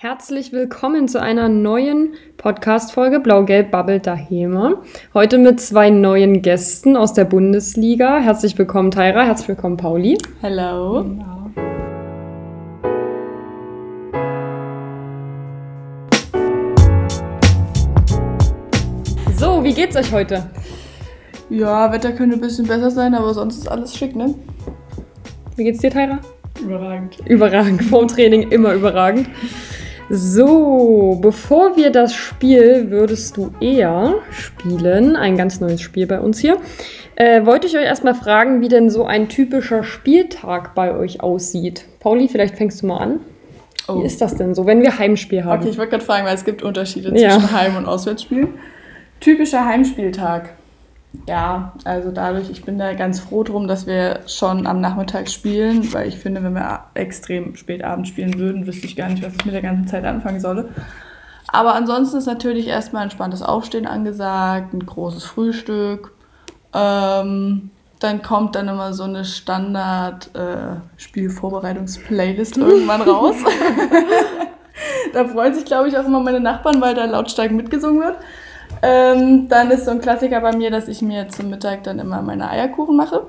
Herzlich willkommen zu einer neuen Podcast-Folge Blau-Gelb babbelt daheim. Heute mit zwei neuen Gästen aus der Bundesliga. Herzlich willkommen, Tyra. Herzlich willkommen, Pauli. Hello. So, wie geht's euch heute? Ja, Wetter könnte ein bisschen besser sein, aber sonst ist alles schick, ne? Wie geht's dir, Tyra? Überragend. Überragend. Vorm Training immer überragend. So, bevor wir das Spiel würdest du eher spielen, ein ganz neues Spiel bei uns hier, äh, wollte ich euch erstmal fragen, wie denn so ein typischer Spieltag bei euch aussieht. Pauli, vielleicht fängst du mal an. Oh. Wie ist das denn so, wenn wir Heimspiel haben? Okay, ich wollte gerade fragen, weil es gibt Unterschiede Ja. zwischen Heim- und Auswärtsspielen. Typischer Heimspieltag. Ja, also dadurch, ich bin da ganz froh drum, dass wir schon am Nachmittag spielen, weil ich finde, wenn wir extrem spät abends spielen würden, wüsste ich gar nicht, was ich mit der ganzen Zeit anfangen solle. Aber ansonsten ist natürlich erstmal entspanntes Aufstehen angesagt, ein großes Frühstück. Ähm, dann kommt dann immer so eine Standard-Spielvorbereitungs-Playlist irgendwann raus. da freuen sich, glaube ich, auch immer meine Nachbarn, weil da lautstark mitgesungen wird. Ähm, dann ist so ein Klassiker bei mir, dass ich mir zum Mittag dann immer meine Eierkuchen mache.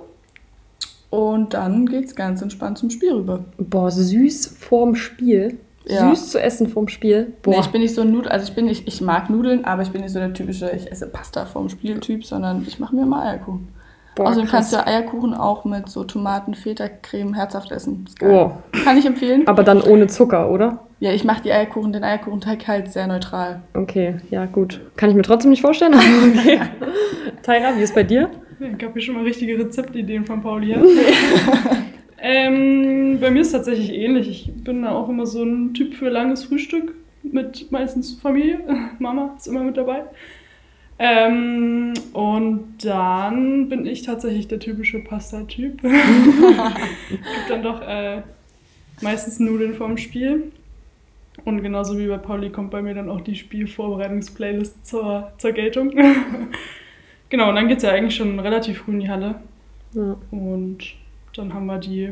Und dann geht's ganz entspannt zum Spiel rüber. Boah, süß vorm Spiel. Ja. Süß zu essen vorm Spiel. Boah. Nee, ich bin nicht so ein Nudel, also ich bin nicht, ich mag Nudeln, aber ich bin nicht so der typische, ich esse Pasta vorm Spieltyp, sondern ich mache mir mal Eierkuchen. Boah, Außerdem krass. kannst du Eierkuchen auch mit so Tomaten, Feta, Creme herzhaft essen. Ist geil. Oh, Kann ich empfehlen. aber dann ohne Zucker, oder? Ja, ich mache die Eierkuchen, den Eierkuchenteig halt sehr neutral. Okay, ja gut. Kann ich mir trotzdem nicht vorstellen, aber okay. Tyra, wie ist bei dir? Ich habe hier schon mal richtige Rezeptideen von Pauli. Ja? ähm, bei mir ist es tatsächlich ähnlich. Ich bin da auch immer so ein Typ für langes Frühstück mit meistens Familie. Mama ist immer mit dabei. Ähm, und dann bin ich tatsächlich der typische Pasta-Typ. Gibt dann doch äh, meistens Nudeln vorm Spiel. Und genauso wie bei Pauli kommt bei mir dann auch die Spielvorbereitungs-Playlist zur, zur Geltung. genau, und dann geht es ja eigentlich schon relativ früh in die Halle. Ja. Und dann haben wir die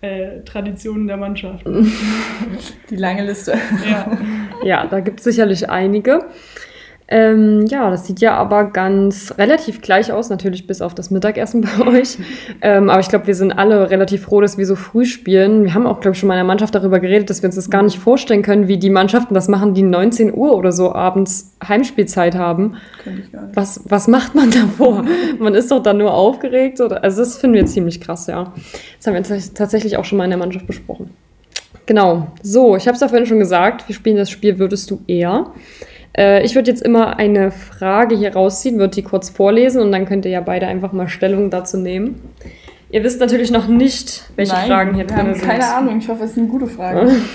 äh, Traditionen der Mannschaft. Die lange Liste. ja. Ja, da gibt es sicherlich einige. Ähm, ja, das sieht ja aber ganz relativ gleich aus, natürlich bis auf das Mittagessen bei euch. Ähm, aber ich glaube, wir sind alle relativ froh, dass wir so früh spielen. Wir haben auch, glaube ich, schon mal in der Mannschaft darüber geredet, dass wir uns das gar nicht vorstellen können, wie die Mannschaften das machen, die 19 Uhr oder so abends Heimspielzeit haben. Könnte ich gar nicht. Was, was macht man davor? man ist doch dann nur aufgeregt. Oder, also das finden wir ziemlich krass, ja. Das haben wir tats- tatsächlich auch schon mal in der Mannschaft besprochen. Genau. So, ich habe es ja vorhin schon gesagt, wir spielen das Spiel Würdest du eher. Äh, ich würde jetzt immer eine Frage hier rausziehen, würde die kurz vorlesen und dann könnt ihr ja beide einfach mal Stellung dazu nehmen. Ihr wisst natürlich noch nicht, welche Nein, Fragen hier wir haben drin sind. Keine Ahnung, ich hoffe, es sind gute Fragen.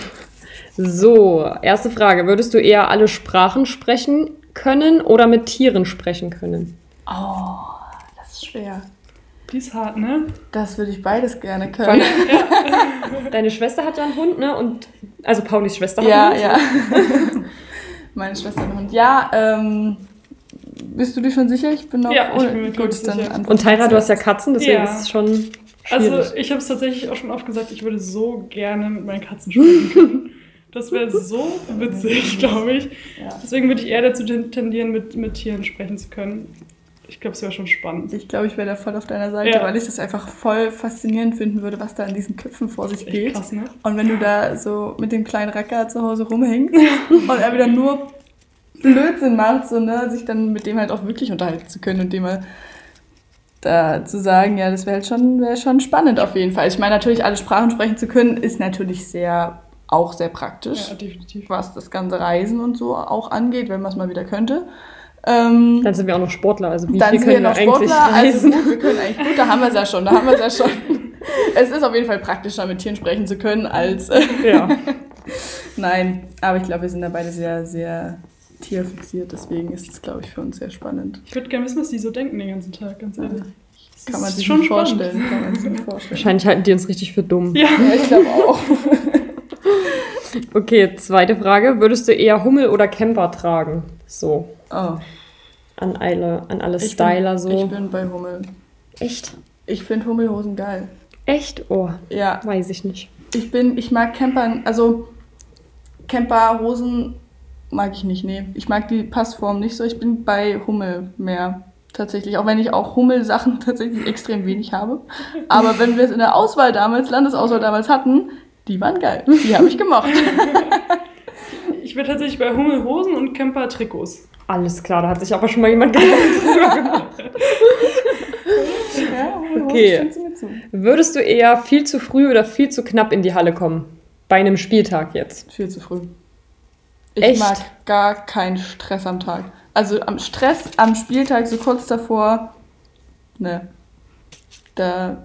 So, erste Frage. Würdest du eher alle Sprachen sprechen können oder mit Tieren sprechen können? Oh, das ist schwer. Die ist hart, ne? Das würde ich beides gerne können. Deine Schwester hat ja einen Hund, ne? Und also Paulis Schwester hat Ja, einen Hund. ja. Meine Schwester und Hund. Ja, ähm, bist du dir schon sicher? Ich bin noch Ja, ich bin mir gut. Dann Und Tyra, du hast ja. Katzen, deswegen Ja. ist es schon schwierig. Also, ich habe es tatsächlich auch schon oft gesagt, ich würde so gerne mit meinen Katzen sprechen können. Das wäre so witzig, glaube ich. Deswegen würde ich eher dazu ten- tendieren, mit, mit Tieren sprechen zu können. Ich glaube, es wäre schon spannend. Ich glaube, ich wäre da voll auf deiner Seite, Ja. weil ich das einfach voll faszinierend finden würde, was da in diesen Köpfen vor sich geht. krass, ne? Und wenn du da so mit dem kleinen Racker zu Hause rumhängst und er wieder nur Blödsinn macht, so, ne, sich dann mit dem halt auch wirklich unterhalten zu können und dem mal da zu sagen, ja, das wäre halt schon, wäre schon spannend auf jeden Fall. Ich meine, natürlich alle Sprachen sprechen zu können, ist natürlich sehr, auch sehr praktisch, Ja, definitiv. was das ganze Reisen und so auch angeht, wenn man es mal wieder könnte. Ähm, Dann sind wir auch noch Sportler, also wie dann viel sind wir können wir noch eigentlich Sportler, also reisen? gut, wir können eigentlich gut, da haben wir es ja schon, da haben wir es ja schon. Es ist auf jeden Fall praktischer, mit Tieren sprechen zu können, als äh, ja. Nein, aber ich glaube, wir sind da beide sehr, sehr tierfixiert, deswegen ist es, glaube ich, für uns sehr spannend. Ich würde gerne wissen, was die so denken den ganzen Tag, ganz ehrlich. Das Kann man sich schon vorstellen. Kann man sich nicht vorstellen. Wahrscheinlich halten die uns richtig für dumm. Ja. Ja, ich glaube auch. Okay, zweite Frage. Würdest du eher Hummel oder Camper tragen? So, Oh, an alle, an alle ich Styler bin, so. Ich bin bei Hummel. Echt? Ich finde Hummelhosen geil. Echt? Oh, Ja, weiß ich nicht. ich bin, ich mag Campern, also Camper-Hosen mag ich nicht, nee. Ich mag die Passform nicht so. Ich bin bei Hummel mehr tatsächlich, auch wenn ich auch Hummel-Sachen tatsächlich extrem wenig habe. Aber wenn wir es in der Auswahl damals, Landesauswahl damals hatten, die waren geil. Die habe ich gemocht. Ich bin tatsächlich bei Hummelhosen und Camper-Trikots. Alles klar, da hat sich aber schon mal jemand Gedanken drüber gemacht. Ja, Okay. Würdest du eher viel zu früh oder viel zu knapp in die Halle kommen? Bei einem Spieltag jetzt. Viel zu früh. Ich Echt? mag gar keinen Stress am Tag. Also am Stress am Spieltag, so kurz davor, ne. Da,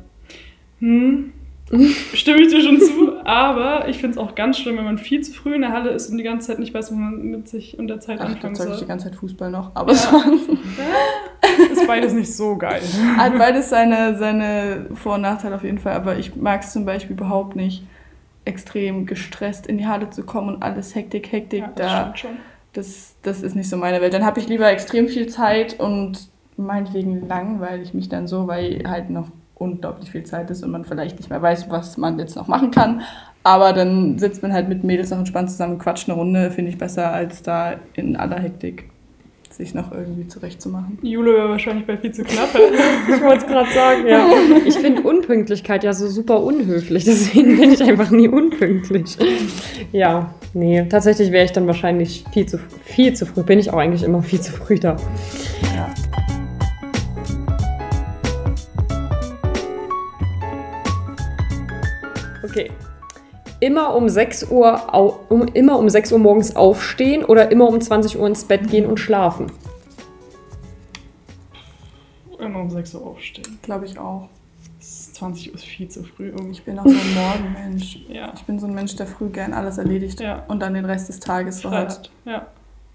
Hm. Stimme ich dir schon zu, aber ich finde es auch ganz schlimm, wenn man viel zu früh in der Halle ist und die ganze Zeit nicht weiß, was man mit sich und der Zeit ach, anfangen zeige ich die soll. ganze Zeit Fußball noch. Aber Ja. sonst Ist beides nicht so geil. hat beides seine, seine Vor- und Nachteile auf jeden Fall. Aber ich mag es zum Beispiel überhaupt nicht, extrem gestresst in die Halle zu kommen und alles Hektik, Hektik. Ja, das da, stimmt schon. das, das ist nicht so meine Welt. Dann habe ich lieber extrem viel Zeit und meinetwegen langweile ich mich dann so, weil halt noch unglaublich viel Zeit ist und man vielleicht nicht mehr weiß, was man jetzt noch machen kann. Aber dann sitzt man halt mit Mädels noch entspannt zusammen, quatscht eine Runde, finde ich besser, als da in aller Hektik sich noch irgendwie zurechtzumachen. Jule wäre wahrscheinlich bei viel zu knapp. Ich wollte es gerade sagen, ja. Ich finde Unpünktlichkeit ja so super unhöflich, deswegen bin ich einfach nie unpünktlich. Ja, nee, tatsächlich wäre ich dann wahrscheinlich viel zu, viel zu früh. Bin ich auch eigentlich immer viel zu früh da. Ja. Okay. Immer um 6 Uhr, au, um, immer um 6 Uhr morgens aufstehen oder immer um 20 Uhr ins Bett gehen und schlafen? Immer um 6 Uhr aufstehen. Glaube ich auch. Das ist 20 Uhr ist viel zu früh. Um. Ich bin auch so ein Morgenmensch. Ja. Ich bin so ein Mensch, der früh gern alles erledigt Ja. und dann den Rest des Tages so. Freiheit. Ja.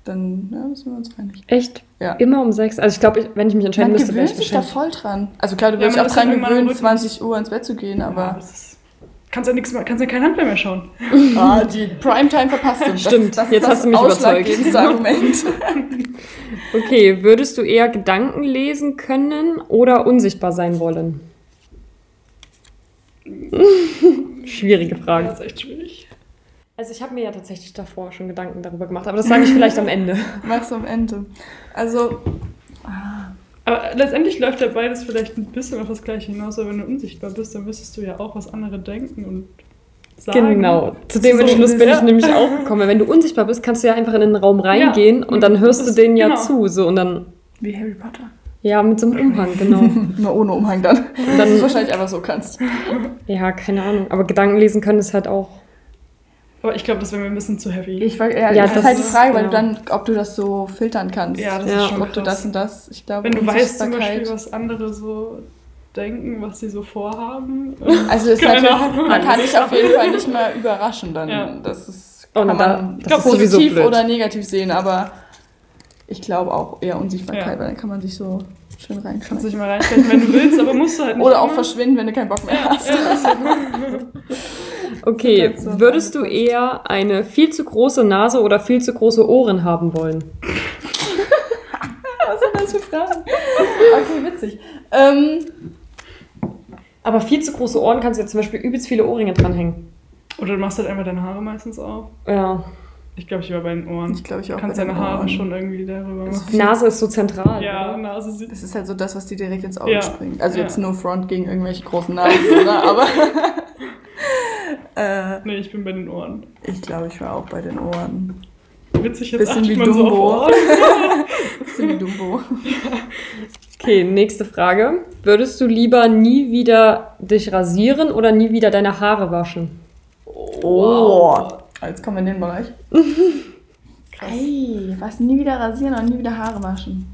Dann ja, sind wir uns einig. Echt? Ja. Immer um 6? Also ich glaube, ich, wenn ich mich entscheiden Man müsste, wäre gewöhnt ich sich da voll dran. Also klar, du Ja, wirst man auch dran gewöhnt, Rhythmus. 20 Uhr ins Bett zu gehen, ja aber das ist, kannst ja nichts mehr, kannst ja kein Handball mehr schauen. ah, die Primetime verpasst du. Das Stimmt, ist das, jetzt das hast du mich ausschlaggebendste Argument. Okay, würdest du eher Gedanken lesen können oder unsichtbar sein wollen? Schwierige Ja, Frage. das ist echt schwierig. Also ich habe mir ja tatsächlich davor schon Gedanken darüber gemacht, aber das sage ich vielleicht am Ende. Mach's am Ende. Also, Aber letztendlich läuft ja beides vielleicht ein bisschen auf das Gleiche hinaus, aber wenn du unsichtbar bist, dann wüsstest du ja auch, was andere denken und sagen. Genau, zu dem So, Entschluss bin ich ja. nämlich auch gekommen. Wenn du unsichtbar bist, kannst du ja einfach in den Raum reingehen Ja, und dann hörst du denen ja genau. zu. So, und dann, wie Harry Potter. ja, mit so einem Umhang, genau. Nur ohne Umhang dann. dann- du es wahrscheinlich einfach so kannst. Ja, keine Ahnung. Aber Gedanken lesen können ist halt auch. Aber ich glaube, das wäre mir ein bisschen zu heavy. Ich, ja, Ja, das ist das halt die ist- Frage, weil du genau. dann, ob du das so filtern kannst. ja, das Ja. ist schon ob du das und das, ich glaube, Wenn du weißt zum Beispiel, was andere so denken, was sie so vorhaben. Also ist natürlich, man kann sich auf jeden Fall nicht mehr überraschen dann. Ja. Das ist, Oh, kann da- man das ist positiv blöd. oder negativ sehen, aber ich glaube auch eher Unsichtbarkeit, Ja. weil dann kann man sich so schön Kannst reinschauen. dich mal reinstecken, wenn du willst, aber musst du halt nicht. Oder auch immer. verschwinden, wenn du keinen Bock mehr hast. Okay, würdest du eher eine viel zu große Nase oder viel zu große Ohren haben wollen? Was sind das für Fragen? Okay, witzig. Ähm, Aber viel zu große Ohren kannst du jetzt zum Beispiel übelst viele Ohrringe dranhängen. Oder du machst halt einfach deine Haare meistens auf. Ja. Ich glaube, ich war bei den Ohren. ich glaube, ich Du auch kannst bei deine Haare Ohren. schon irgendwie darüber Das machen. Nase ist so zentral. Ja, oder? Nase sieht. Das ist halt so das, was dir direkt ins Auge Ja. springt. Also Ja. jetzt no front gegen irgendwelche großen Nasen, oder? Aber äh, Nee, ich bin bei den Ohren. ich glaube, ich war auch bei den Ohren. Witzig, jetzt Bisschen wie man so Dumbo. auf Ohren. Bisschen wie Dumbo. Okay, nächste Frage. Würdest du lieber nie wieder dich rasieren oder nie wieder deine Haare waschen? Oh. Jetzt kommen wir in den Bereich. Ey, was? Nie wieder rasieren und nie wieder Haare waschen.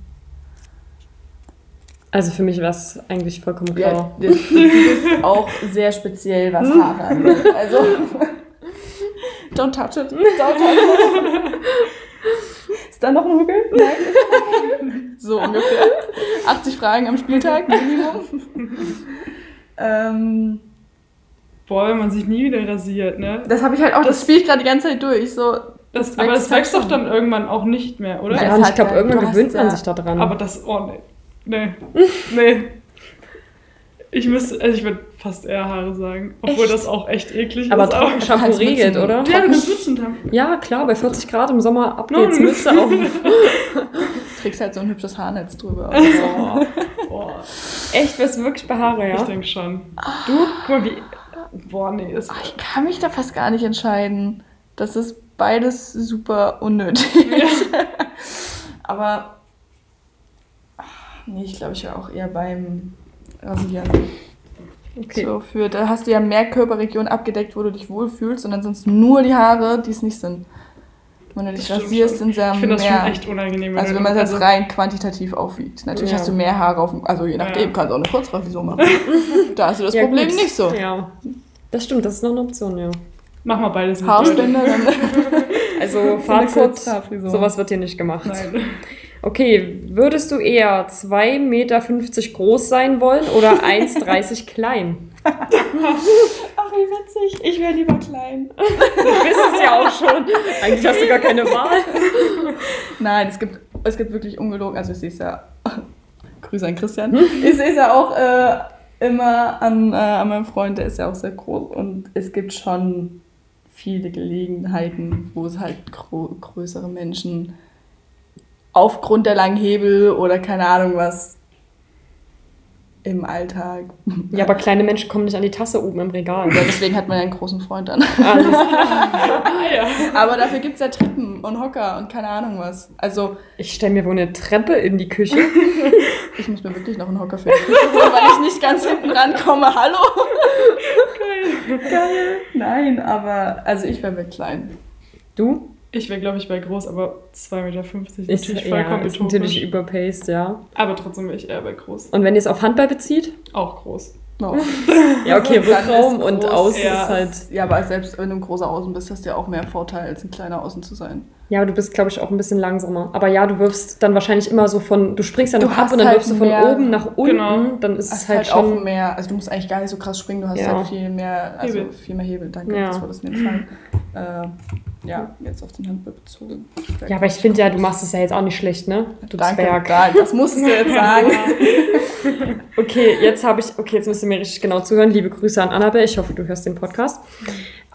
Also für mich war es eigentlich vollkommen Ja, klar. du, du bist auch sehr speziell, was Haare angeht. Also, don't touch it. Don't touch it. Ist da noch ein Hügel? Nein. ist da noch ein Hügel? So ungefähr. 80 Fragen am Spieltag, Minimum. ähm, Boah, wenn man sich nie wieder rasiert, ne? das habe ich halt auch, das, spiele ich gerade die ganze Zeit durch. So, Das, das aber das wächst halt wächst doch dann irgendwann auch nicht mehr, oder? Ja, Ja, und hat ich glaube, ja- irgendwann gewöhnt man ja- sich da dran. Aber das, oh nee. Nee. Nee. Ich müsste, also ich würde fast eher Haare sagen. Obwohl Echt? das auch echt eklig Aber ist. Trockenshampoo kannst regelt, oder? Ja, du kannst Mützen haben. Ja, klar, bei 40 Grad im Sommer ab No. geht's Mütze auf. Trägst halt so ein hübsches Haarnetz drüber. Boah. Boah. Echt, wärst du wirklich bei Haare, Ich ja? denke schon. Du? Guck mal, wie. Boah, nee, ist. Ah, ich kann mich da fast gar nicht entscheiden. Das ist beides super unnötig. Aber ah, nee, ich glaube, ich wäre auch eher beim Rasieren. Okay. So für, da hast du ja mehr Körperregionen abgedeckt, wo du dich wohlfühlst und dann sind es nur die Haare, die es nicht sind. Wenn du dich Das rasierst, sind es ja Ich finde das mehr. schon echt unangenehm. also wenn man das also- rein quantitativ aufwiegt. Natürlich Ja. hast du mehr Haare auf dem, also je nachdem, Ja. kannst du auch eine Kurzfrisur machen. da hast du das Ja, Problem gut. nicht so. Ja. Das stimmt, das ist noch eine Option, ja. Mach mal beides dann Also Fazit, sowas wird hier nicht gemacht. Nein. Okay, würdest du eher 2,50 Meter groß sein wollen oder 1,30 klein? Ach, wie witzig. Ich wäre lieber klein. Du bist es ja auch schon. Eigentlich hast du gar keine Wahl. Nein, es gibt, es gibt wirklich ungelogen, also ich sehe es ja, Grüße an Christian, ich sehe es ja auch äh, immer an, äh, an meinem Freund, der ist ja auch sehr groß und es gibt schon viele Gelegenheiten, wo es halt größere Menschen aufgrund der langen Hebel oder keine Ahnung was im Alltag. Ja, aber kleine Menschen kommen nicht an die Tasse oben im Regal. Ja, deswegen hat man ja einen großen Freund dann. Alles klar. Ah, ja. Aber dafür gibt es ja Treppen und Hocker und keine Ahnung was. Also Ich stelle mir wohl eine Treppe in die Küche. Ich muss mir wirklich noch einen Hocker für die Küche holen, weil ich nicht ganz hinten rankomme. Hallo? Geil. Nein, aber also ich wäre klein. Du? Ich wäre, glaube ich, bei groß, aber 2,50 Meter ist natürlich ja, vollkommen ist natürlich überpaced, ja. Aber trotzdem wäre ich eher bei groß. Und wenn ihr es auf Handball bezieht? Auch groß. No. Ja, okay, Rückraum und Außen ja. ist halt. Ja, aber selbst wenn du ein großer Außen bist, hast du ja auch mehr Vorteil, als ein kleiner Außen zu sein. Ja, aber du bist, glaube ich, auch ein bisschen langsamer. Aber ja, du wirfst dann wahrscheinlich immer so von. Du springst ja Du noch ab und dann halt wirfst du von mehr- oben nach unten. Genau. Dann ist Es halt, halt, auch schon. mehr, also du musst eigentlich gar nicht so krass springen, du hast Ja. halt viel mehr, also Hebel. viel mehr Hebel, danke, Ja. das war das mir entfallen. Äh, ja, jetzt auf den Handball bezogen. Ja, aber ich finde ja, du machst es ja jetzt auch nicht schlecht, ne? Du Danke, Zwerg. da- das musstest du jetzt sagen. Okay, jetzt habe ich, okay, jetzt müsst ihr mir richtig genau zuhören. Liebe Grüße an Annabelle, ich hoffe, du hörst den Podcast.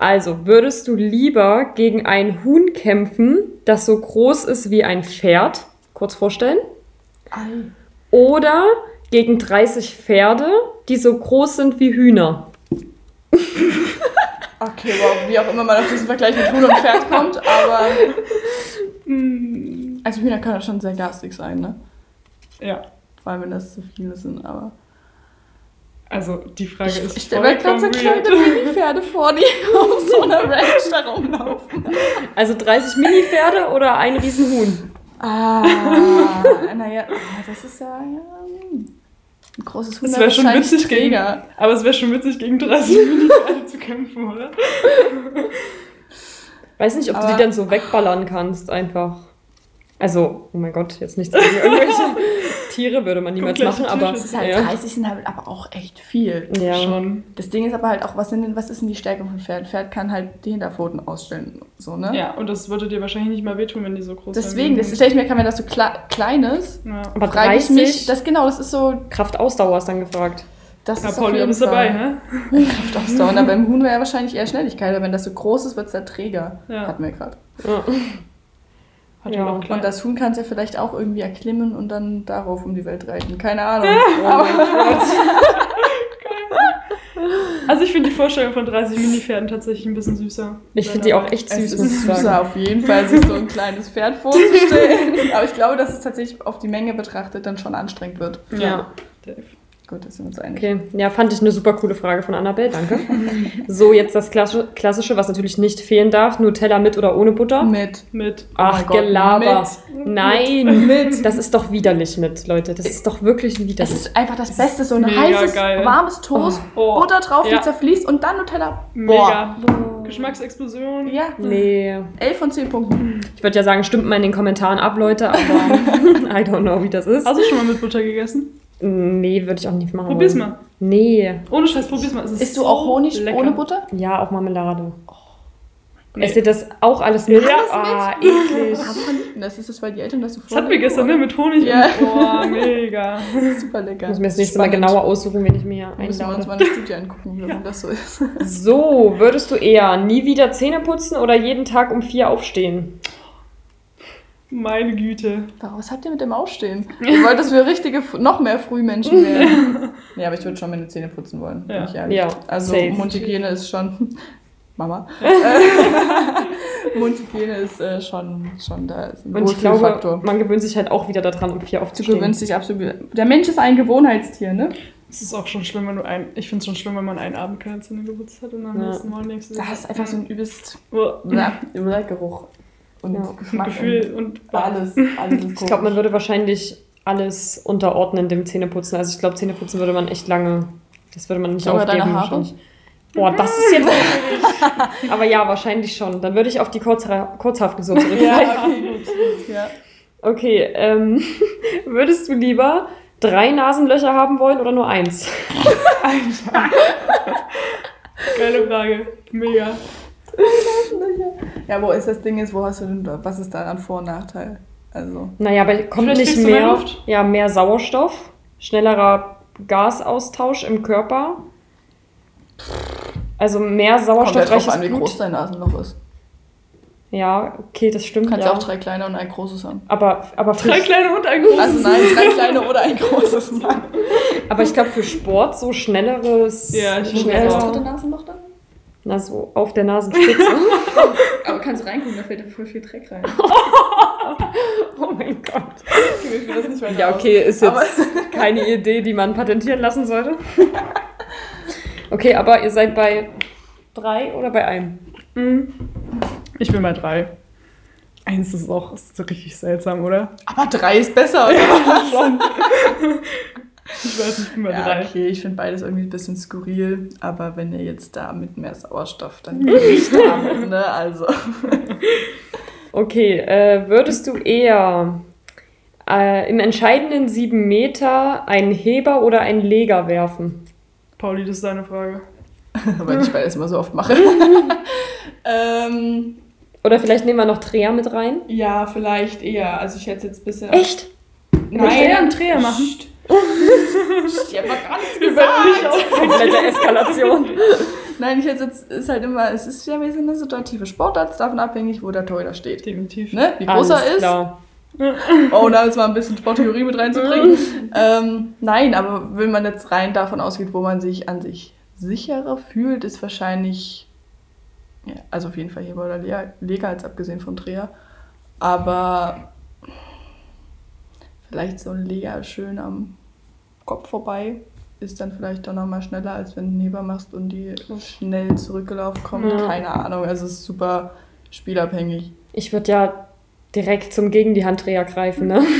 Also, würdest du lieber gegen ein Huhn kämpfen, das so groß ist wie ein Pferd? Kurz vorstellen. Ei. Oder gegen 30 Pferde, die so groß sind wie Hühner? Okay, wow, wie auch immer man auf diesen Vergleich mit Huhn und Pferd kommt, aber Mm, also Hühner können ja schon sehr garstig sein, ne? Ja. Vor allem, wenn das zu viele sind, aber... Also, die Frage Ich, ist. ich stelle mir gerade so kleine. Mini-Pferde vor, die auf so einer Ranch da rumlaufen. Also 30 Mini-Pferde oder ein Riesenhuhn? Ah, naja, ah, das ist ja, ja hm. ein großes Huhn. Es wäre schon witzig gegen. Aber es wäre schon witzig, gegen 30 Mini-Pferde zu kämpfen, oder? Weiß nicht, ob du Aber- die dann so wegballern kannst, einfach. Also, oh mein Gott, jetzt nichts gegen irgendwelche Tiere würde man niemals machen, aber. Das ist halt ja. 30 sind halt aber auch echt viel. ja. Schon. Das Ding ist aber halt auch, was, sind denn, was ist denn die Stärke von Pferd? Pferd kann halt die Hinterpfoten ausstellen, so, ne? Ja, und das würde dir wahrscheinlich nicht mal wehtun, wenn die so groß Deswegen, das wären. stelle ich mir, kann wenn das so kle klein ist, Ja. Aber frage ich 30 mich, das genau, das ist so, Kraft-Ausdauer ist dann gefragt. das Ja, ist Pauli, bist dabei, ne? Kraftausdauer. Und beim Huhn wäre ja wahrscheinlich eher Schnelligkeit, aber wenn das so groß ist, wird es der Träger. Ja. Hatten wir gerade. Ja. Hat Ja. ja. auch Und das Huhn kann es ja vielleicht auch irgendwie erklimmen und dann darauf um die Welt reiten. Keine Ahnung. Oh mein Gott. Also ich finde die Vorstellung von 30 Mini-Pferden tatsächlich ein bisschen süßer. Ich finde die auch echt Es süß, ich ist süßer auf jeden Fall, sich so ein kleines Pferd vorzustellen. Aber ich glaube, dass es tatsächlich auf die Menge betrachtet dann schon anstrengend wird. Ja. Dave. Gut, das sind uns einig. Okay, ja, fand ich eine super coole Frage von Annabelle, danke. so, jetzt das Klassische, Klassische, was natürlich nicht fehlen darf: Nutella mit oder ohne Butter? Mit. Mit. Ach, Oh mein Gott, Gelaber. mit. Nein, Mit. das ist doch widerlich mit, Leute. Das ist doch wirklich Das widerlich. ist einfach das Beste, so ein mega heißes, geil. warmes Toast, Oh. Butter drauf, Ja. die zerfließt und dann Nutella. Mega. Boah. Geschmacksexplosion. Ja, Nee. 11 von 10 Punkten. Ich würde ja sagen, stimmt mal in den Kommentaren ab, Leute, aber I don't know, wie das ist. Hast du schon mal mit Butter gegessen? Nee, würde ich auch nicht machen. Probier's mal. Nee. Ohne Scheiß, probier's mal. Es ist Isst du so auch Honig lecker. ohne Butter? Ja, auch Marmelade. Nee. Esst ihr das auch alles mit? Ja. Ah, eklig. Aber liegt denn das? Ist das, weil die Eltern das so Das hatten wir gestern, ne? Mit Honig Ja. und boah, mega. Super lecker. Ich muss mir das nächste Mal Spannend. genauer aussuchen, wenn ich mir Müssen wir uns einlade. mal eine Studie angucken, warum das so ist. So, würdest du eher nie wieder Zähne putzen oder jeden Tag um vier aufstehen? Meine Güte. Was habt ihr mit dem Aufstehen? Ihr wollt, dass wir richtige, noch mehr Frühmenschen werden. ja, aber ich würde schon meine Zähne putzen wollen, bin Ja. ich ehrlich. Ja, Also safe. Mundhygiene ist schon... Mama. Mundhygiene ist äh, schon, schon da. Ist ein Und ich glaube, Wohlfühlfaktor. man gewöhnt sich halt auch wieder daran, um vier Du aufzustehen. gewöhnst dich absolut. Der Mensch ist ein Gewohnheitstier, ne? Es ist auch schon schlimm, wenn du ein. Ich finde es schon schlimm, wenn man einen Abend keine Zähne geputzt hat und am Ja. nächsten Morgen denkst du Da hast einfach so ein übelst Uah, Blah, Geruch und Ja. Geschmack. Gefühl und Und alles, alles Ich glaube, man würde wahrscheinlich alles unterordnen dem Zähneputzen. Also ich glaube, Zähneputzen würde man echt lange, das würde man nicht Sogar aufgeben. deine Haare? wahrscheinlich. Boah, das ist jetzt schwierig. Aber ja, wahrscheinlich schon. Dann würde ich auf die Kurzha Kurzhaarfrisur zurückgreifen. Ja, okay, gut. Ja. Okay, ähm, würdest du lieber drei Nasenlöcher haben wollen oder nur eins? geile Frage. Mega. Ja, wo ist das Ding jetzt, wo hast du denn, was ist da an Vor- und Nachteil? Also, Naja, aber kommt Vielleicht nicht du mehr ja, mehr Sauerstoff, schnellerer Gasaustausch im Körper. Also mehr kommt ja drauf sauerstoffreiches an, wie Blut. groß dein Nasenloch ist. Ja, okay, das Du stimmt. kannst ja. auch drei kleine und ein großes haben. aber, aber, Drei kleine und ein großes. Also nein, drei kleine oder ein großes. aber ich glaube, für Sport so schnelleres. Ja, auch. dritte Nasenloch dann? Na, so auf der Nasenspitze. Aber kannst du reingucken, da fällt da voll viel Dreck rein. oh mein Gott. Ich will das nicht weiter Ja, okay, ist jetzt Aber- keine Idee, die man patentieren lassen sollte. Okay, aber ihr seid bei drei oder bei einem? Mhm. Ich bin bei drei. Eins ist auch ist so richtig seltsam, oder? Aber drei ist besser, oder? Ich weiß nicht, ich bin bei Ja, drei. okay, ich finde beides irgendwie ein bisschen skurril, aber wenn ihr jetzt da mit mehr Sauerstoff, dann bin ich damit, ne? Also. Okay, äh, würdest du eher äh, im entscheidenden sieben Meter einen Heber oder einen Leger werfen? Pauli, das ist deine Frage. Weil ich beides immer so oft mache. ähm, Oder vielleicht nehmen wir noch Dreher mit rein? ja, vielleicht eher. Also ich hätte jetzt ein bisschen. Echt? Dreher einen Dreher machen? Psst. Ich habe gar nichts Wir werden nicht gesagt. Komplette Eskalation. Nein, ich hätte jetzt, ist halt immer, es ist ja wie so eine situative Sportart, davon abhängig, wo der Torhüter steht. Definitiv. Ne? Wie groß Alles er ist. Klar. Oh, da ist mal ein bisschen Sporttheorie mit reinzubringen. ähm, nein, aber wenn man jetzt rein davon ausgeht, wo man sich an sich sicherer fühlt, ist wahrscheinlich, ja, also auf jeden Fall Heber oder Le- Lega, jetzt abgesehen von Dreher. Aber vielleicht so ein Lega schön am Kopf vorbei ist dann vielleicht doch nochmal schneller, als wenn du einen Heber machst und die schnell zurückgelaufen kommt. Ja. Keine Ahnung, also es ist super spielabhängig. Ich würde ja direkt zum gegen die Handdreher greifen, ne?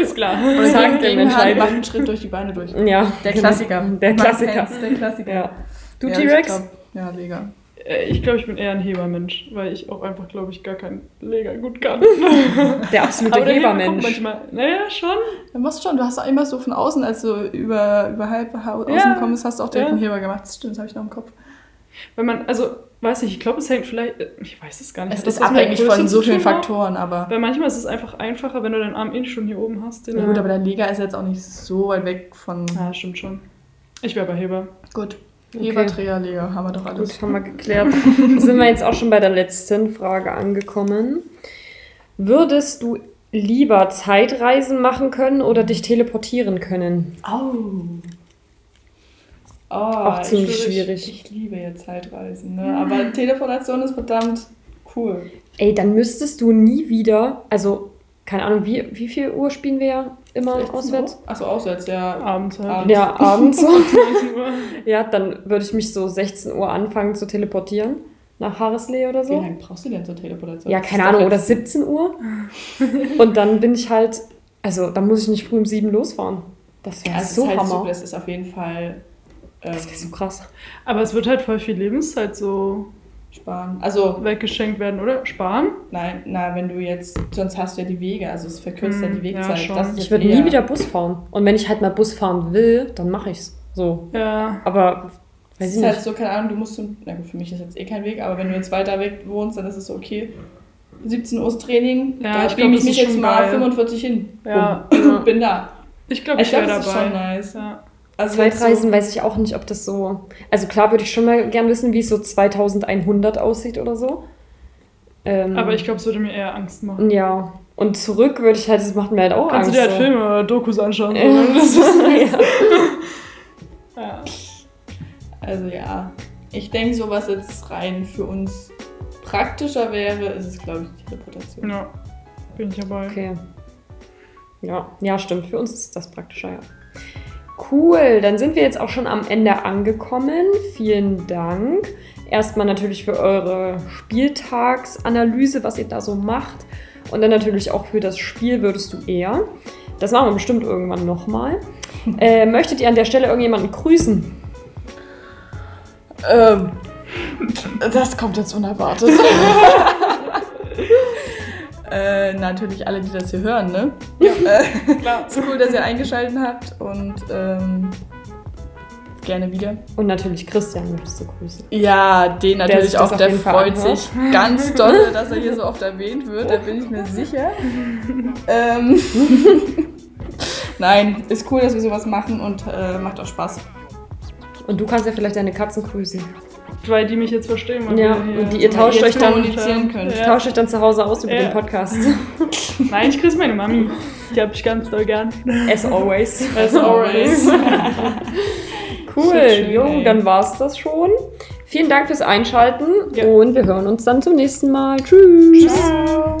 Ist klar. Und gegen, dem entscheiden. macht einen Schritt durch die Beine durch. Ja. Der genau. Klassiker. Der Man Klassiker. Der Klassiker. Ja. Du Ja, T-Rex? Ja, Lega. Äh, Ich glaube, ich bin eher ein Hebermensch, weil ich auch einfach, glaube ich, gar keinen Leger gut kann. Der absolute der Heber kommt Hebermensch. Manchmal, naja, schon. Du musst schon, du hast auch immer so von außen, als du über, über halb au- außen Ja, kommst, hast du auch direkt ja. einen Heber gemacht. Das stimmt, das habe ich noch im Kopf. Wenn man, also, weiß nicht, ich glaube, es hängt vielleicht, äh, ich weiß es gar nicht. Es ist der abhängig von so vielen? Faktoren, aber. Weil manchmal ist es einfach einfacher, wenn du deinen Arm eh schon hier oben hast. Den Ja, gut, aber der Lega ist jetzt auch nicht so weit weg von. ja, stimmt schon. Ich wäre bei Heber. Gut. Okay. Lega, haben wir doch alles. Gut, haben wir geklärt. Sind wir jetzt auch schon bei der letzten Frage angekommen. Würdest du lieber Zeitreisen machen können oder dich teleportieren können? Au. Oh, Auch ziemlich ich, würde- schwierig. Ich, ich liebe ja Zeitreisen, ne? aber Teleportation ist verdammt cool. Ey, dann müsstest du nie wieder, also keine Ahnung, wie, wie viel Uhr spielen wir ja immer 16 auswärts? Achso, auswärts, ja. Abends halt. Abends. Ja, abends. so. 19 Uhr. ja, dann würde ich mich so 16 Uhr anfangen zu teleportieren nach Harrisley oder Wie so. lange brauchst du denn zur Teleportation? Ja, keine Ahnung, oder jetzt- 17 Uhr. Und dann bin ich halt, also dann muss ich nicht früh um 7 losfahren. Das wäre Ja, es so ist halt Hammer. so, das ist auf jeden Fall ähm, das wäre so krass. Aber es wird halt voll viel Lebenszeit so sparen. Also, weggeschenkt werden, oder? Sparen? nein, na, wenn du jetzt, sonst hast du ja die Wege, also es verkürzt ja Hm, die ja, Wegzeit. schon. das ist Ich würde nie wieder Bus fahren. Und wenn ich halt mal Bus fahren will, dann mache ich's. So. Ja. Aber Weiß es ich ist halt nicht. so, keine Ahnung, du musst zum, na gut, für mich ist jetzt eh kein Weg, aber wenn du jetzt weiter weg wohnst, dann ist es so, okay, 17 Uhr Training, Ja, da ich bringe glaub, ich mich jetzt mal geil. 45 hin. Ja, Bumm. ja. Bin da. Ich glaube, ich Ich glaube, wäre das ist dabei. schon nice. Ja. Also Zeitreisen so, weiß ich auch nicht, ob das so. Also klar würde ich schon mal gern wissen, wie es so 2100 aussieht oder so. Ähm, Aber ich glaube, es würde mir eher Angst machen. Ja. Und zurück würde ich halt, das macht mir halt auch Kannst Angst. du dir halt so. Filme oder Dokus anschauen. So. Ja. Ja. ja. also ja, ich denke, so was jetzt rein für uns praktischer wäre, ist es, glaube ich, die Reputation. ja, bin ich dabei. Okay. Ja, ja, stimmt. Für uns ist das praktischer, ja. Cool, dann sind wir jetzt auch schon am Ende angekommen. Vielen Dank. Erstmal natürlich für eure Spieltagsanalyse, was ihr da so macht. Und dann natürlich auch für das Spiel würdest du eher. Das machen wir bestimmt irgendwann nochmal. Äh, möchtet ihr an der Stelle irgendjemanden grüßen? Ähm, das kommt jetzt unerwartet. äh, natürlich alle, die das hier hören, ne? Ja. Äh, Klar. ist cool, dass ihr eingeschaltet habt und ähm, gerne wieder. Und natürlich Christian möchtest du grüßen. Ja, den natürlich auch. Der Fall freut anhört. sich ganz doll, dass er hier so oft erwähnt wird. Da bin ich mir sicher. ähm, Nein, ist cool, dass wir sowas machen und äh, macht auch Spaß. Und du kannst ja vielleicht deine Katzen grüßen. Weil die mich jetzt verstehen. Ja, und die- ihr tauscht euch dann-. Ja. Tauscht euch dann zu Hause aus über Ja. den Podcast. Nein, ich grüße meine Mami. Die habe ich ganz doll gern. As always. As always. Cool, schön, jo, ey. dann war's das schon. Vielen Dank fürs Einschalten Ja. und wir hören uns dann zum nächsten Mal. Tschüss. Ciao.